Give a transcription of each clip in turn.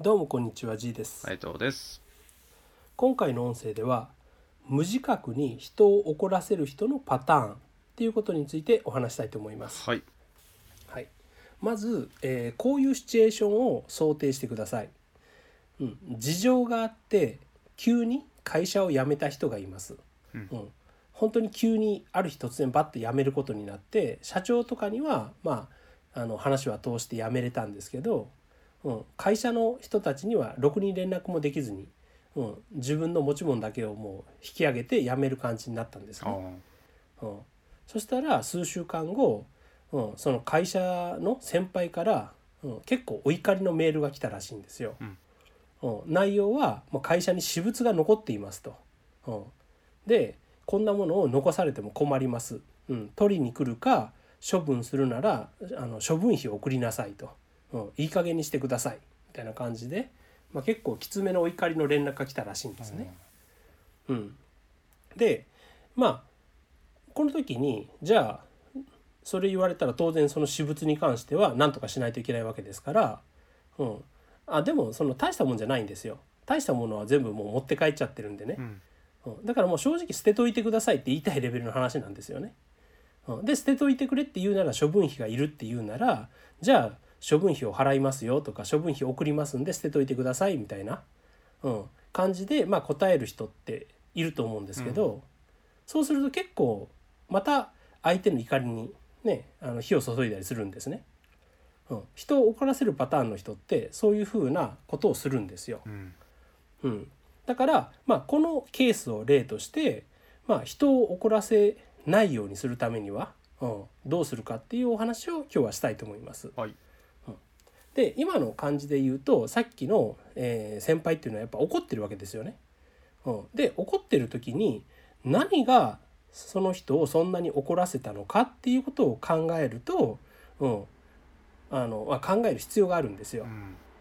どうもこんにちは G です、斉藤です。今回の音声では無自覚に人を怒らせる人のパターンっていうことについてお話したいと思います、はい。はい、まず、えーこういうシチュエーションを想定してください、うん、事情があって急に会社を辞めた人がいます、うん。本当に急にある日突然バッて辞めることになって社長とかにはまああの話は通して辞めれたんですけど、うん、会社の人たちにはろくに連絡もできずに、うん、自分の持ち物だけをもう引き上げて辞める感じになったんですあね。あ。うん、そしたら数週間後、うん、その会社の先輩から、うん、結構お怒りのメールが来たらしいんですよ。うんうん、内容はもう会社に私物が残っていますと。うん、でこんなものを残されても困ります。うん、取りに来るか処分するならあの処分費を送りなさいと、うん、いい加減にしてください。みたいな感じで、まあ、結構きつめのお怒りの連絡が来たらしいんですね。うん、でまあこの時にじゃあそれ言われたら当然その私物に関しては何とかしないといけないわけですから、うん、あでもその大したもんじゃないんですよ。大したものは全部もう持って帰っちゃってるんでね。う、ん。うん。だからもう正直捨てといてくださいって言いたいレベルの話なんですよね。うん。で捨てといてくれって言うなら処分費がいるって言うならじゃあ処分費を払いますよとか処分費送りますんで捨てといてくださいみたいな、うん、感じで、まあ、答える人っていると思うんですけど、そうすると結構また相手の怒りにねあの火を注いだりするんですね。うん、人を怒らせるパターンの人ってそういうふうなことをするんですよ。うん。うん、だから、まあ、このケースを例として、まあ、人を怒らせないようにするためには、うん、どうするかっていうお話を今日はしたいと思います。はい。で今の感じで言うとさっきの、えー先輩っていうのはやっぱ怒ってるわけですよね。うん、で怒ってる時に何がその人をそんなに怒らせたのかっていうことを考えると、うん、あのまあ考える必要があるんですよ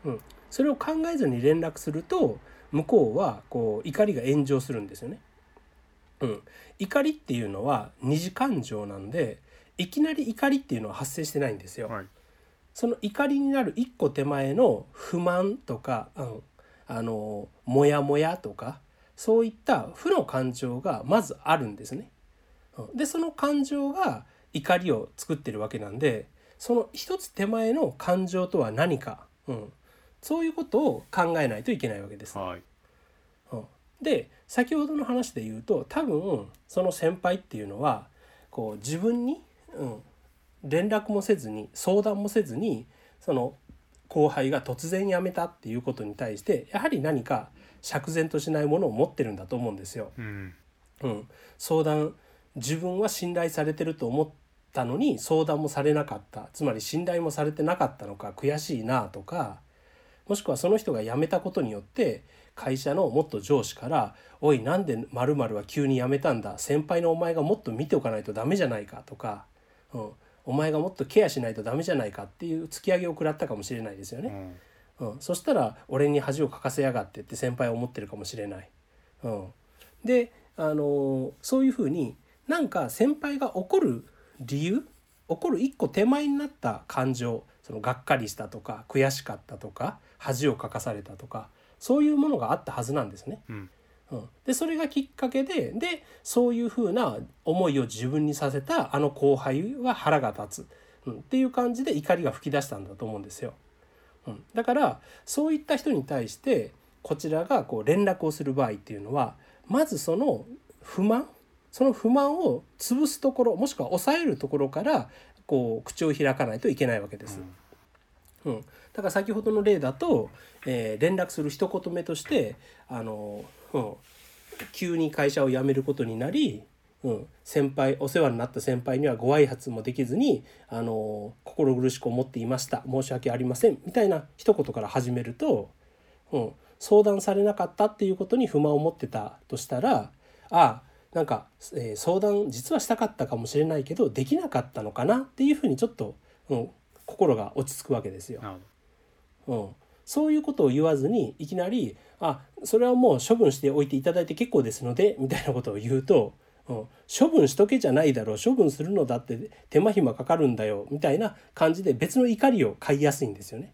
う。ん。それを考えずに連絡すると向こうはこう怒りが炎上するんですよね。うん、怒りっていうのは二次感情なんでいきなり怒りっていうのは発生してないんですよ。はい。その怒りになる一個手前の不満とか、うん、あのモヤモヤとかそういった負の感情がまずあるんですね。うんでその感情が怒りを作ってるわけなんでその一つ手前の感情とは何か、うん、そういうことを考えないといけないわけです。はい。うんで先ほどの話で言うと多分その先輩っていうのはこう自分に、うん、連絡もせずに相談もせずにその後輩が突然辞めたっていうことに対してやはり何か釈然としないものを持ってるんだと思うんですよ。うん。うん、相談自分は信頼されてると思ったのに相談もされなかったつまり信頼もされてなかったのか悔しいなとかもしくはその人が辞めたことによって会社のもっと上司から「おいなんで〇〇は急に辞めたんだ？先輩のお前がもっと見ておかないとダメじゃないか」とか、うん「お前がもっとケアしないとダメじゃないか」っていう突き上げを食らったかもしれないですよね。うん。うん、そしたら俺に恥をかかせやがってって先輩は思ってるかもしれない。うん、で、あのーそういうふうになんか先輩が怒る理由怒る一個手前になった感情そのがっかりしたとか悔しかったとか恥をかかされたとかそういうものがあったはずなんですね。うん。うん、でそれがきっかけででそういうふうな思いを自分にさせたあの後輩は腹が立つ、うん、っていう感じで怒りが噴き出したんだと思うんですよ。うん、だからそういった人に対してこちらがこう連絡をする場合っていうのはまずその不満その不満を潰すところもしくは抑えるところからこう口を開かないといけないわけです。うん、うん。だから先ほどの例だと、えー連絡する一言目としてあの、うん、急に会社を辞めることになり、うん、先輩お世話になった先輩にはご挨拶もできずにあの心苦しく思っていました。申し訳ありません。みたいな一言から始めると、うん、相談されなかったっていうことに不満を持ってたとしたらあなんか、えー相談実はしたかったかもしれないけどできなかったのかなっていうふうにちょっと、うん、心が落ち着くわけですよ。うん、そういうことを言わずにいきなり「あそれはもう処分しておいていただいて結構ですので」みたいなことを言うと「うん、処分しとけじゃないだろう処分するのだって手間暇かかるんだよ」みたいな感じで別の怒りを買いやすいんですよね。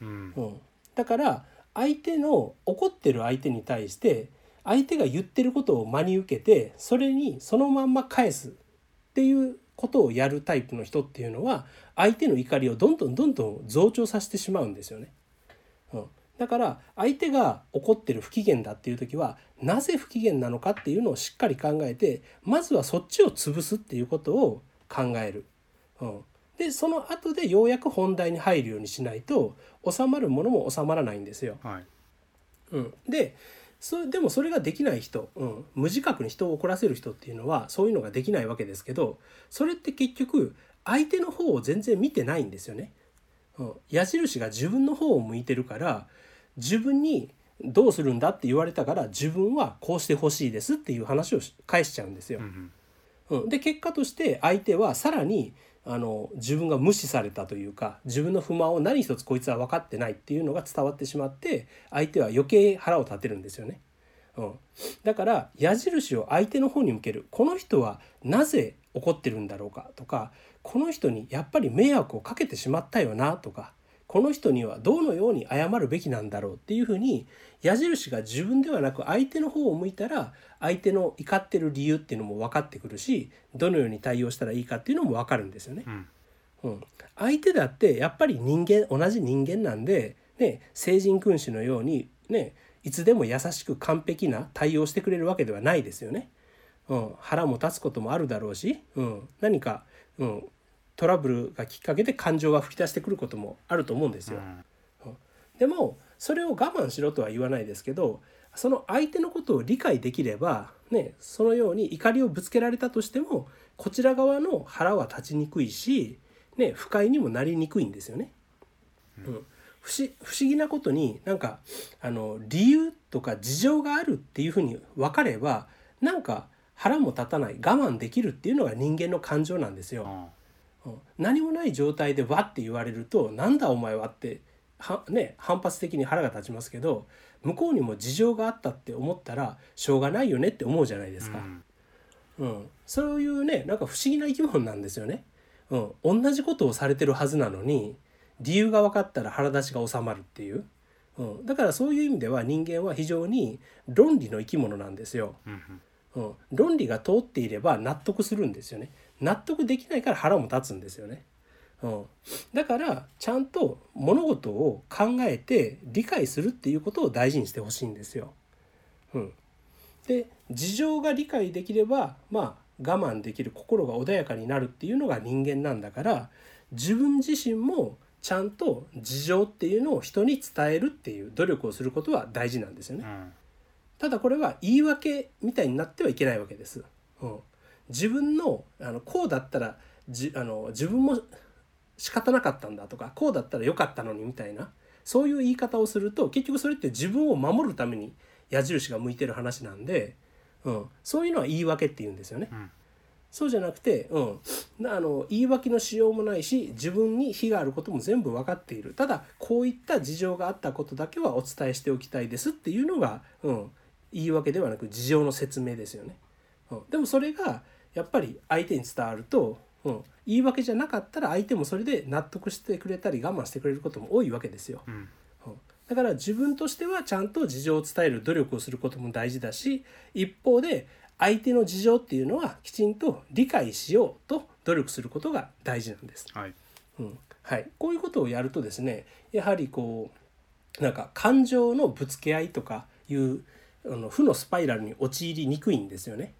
ど。うん。うん、だから相手の怒ってる相手に対して相手が言ってることを真に受けてそれにそのまんま返すっていうことをやるタイプの人っていうのは相手の怒りをどんどんどんどん増長させてしまうんですよね。うん、だから相手が怒ってる不機嫌だっていう時はなぜ不機嫌なのかっていうのをしっかり考えてまずはそっちを潰すっていうことを考える。うん、でその後でようやく本題に入るようにしないと収まるものも収まらないんですよ。はいうん、でそでもそれができない人、うん、無自覚に人を怒らせる人っていうのはそういうのができないわけですけどそれって結局相手の方を全然見てないんですよね。うん、矢印が自分の方を向いてるから自分にどうするんだって言われたから自分はこうしてほしいですっていう話を返しちゃうんですよ。うん、で結果として相手はさらにあの自分が無視されたというか自分の不満を何一つこいつは分かってないっていうのが伝わってしまって相手は余計腹を立てるんですよね。うん、だから矢印を相手の方に向けるこの人はなぜ怒ってるんだろうかとかこの人にやっぱり迷惑をかけてしまったよなとかこの人にはどのように謝るべきなんだろうっていうふうに矢印が自分ではなく相手の方を向いたら相手の怒ってる理由っていうのも分かってくるしどのように対応したらいいかっていうのも分かるんですよね。うん。うん、相手だってやっぱり人間同じ人間なんで、ね、聖人君子のように、ね、いつでも優しく完璧な対応してくれるわけではないですよね。うん、腹も立つこともあるだろうし、うん、何か、うん、トラブルがきっかけで感情が吹き出してくることもあると思うんですよ。うん、でもそれを我慢しろとは言わないですけどその相手のことを理解できれば、ね、そのように怒りをぶつけられたとしてもこちら側の腹は立ちにくいし、ね、不快にもなりにくいんですよね。うん不思不思議なことになんかあの理由とか事情があるっていうふうに分かればなんか腹も立たない我慢できるっていうのが人間の感情なんですよ。うん何もない状態でわって言われると「なんだお前は」っては、ね、反発的に腹が立ちますけど向こうにも事情があったって思ったらしょうがないよねって思うじゃないですか。うん、そういうねなんか不思議な生き物なんですよね。うん、同じことをされてるはずなのに理由が分かったら腹立ちが収まるっていう、うん、だからそういう意味では人間は非常に論理の生き物なんですよ。うん、論理が通っていれば納得するんですよね。納得できないから腹も立つんですよね。うん、だからちゃんと物事を考えて理解するっていうことを大事にしてほしいんですよ。うん、で事情が理解できればまあ我慢できる心が穏やかになるっていうのが人間なんだから自分自身もちゃんと事情っていうのを人に伝えるっていう努力をすることは大事なんですよね。ただこれは言い訳みたいになってはいけないわけです。うん、自分のあのこうだったらじあの自分も仕方なかったんだとかこうだったらよかったのにみたいなそういう言い方をすると結局それって自分を守るために矢印が向いてる話なんで、うん、そういうのは言い訳って言うんですよね。うんそうじゃなくて、うん、あの言い訳のしようもないし自分に非があることも全部分かっているただこういった事情があったことだけはお伝えしておきたいですっていうのが、うん、言い訳ではなく事情の説明ですよね。うん、でもそれがやっぱり相手に伝わると、うん、言い訳じゃなかったら相手もそれで納得してくれたり我慢してくれることも多いわけですよ。うんうんだから自分としてはちゃんと事情を伝える努力をすることも大事だし一方で相手の事情っていうのはきちんと理解しようと努力することが大事なんです。はいうんはい、こういうことをやるとですねやはりこうなんか感情のぶつけ合いとかいうあの負のスパイラルに陥りにくいんですよね。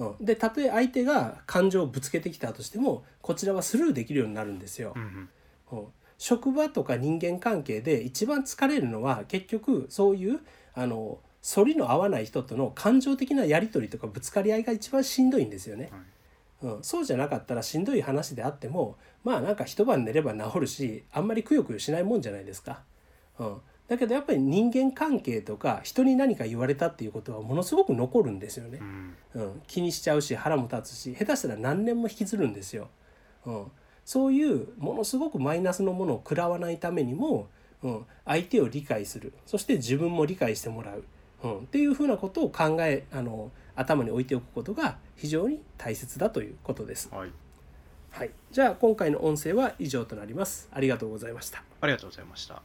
うん、でたとえ相手が感情をぶつけてきたとしてもこちらはスルーできるようになるんですよ。うんうん職場とか人間関係で一番疲れるのは結局そういうあの反りの合わない人との感情的なやり取りとかぶつかり合いが一番しんどいんですよね。はいうん、そうじゃなかったらしんどい話であってもまあなんか一晩寝れば治るしあんまりくよくよしないもんじゃないですか。うん、だけどやっぱり人間関係とか人に何か言われたっていうことはものすごく残るんですよねう。んうん、気にしちゃうし腹も立つし下手したら何年も引きずるんですよ。うん、そういうものすごくマイナスのものを食らわないためにも、うん、相手を理解するそして自分も理解してもらう、うん、っていうふうなことを考えあの頭に置いておくことが非常に大切だということです。はいはい、じゃあ今回の音声は以上となります。ありがとうございました。ありがとうございました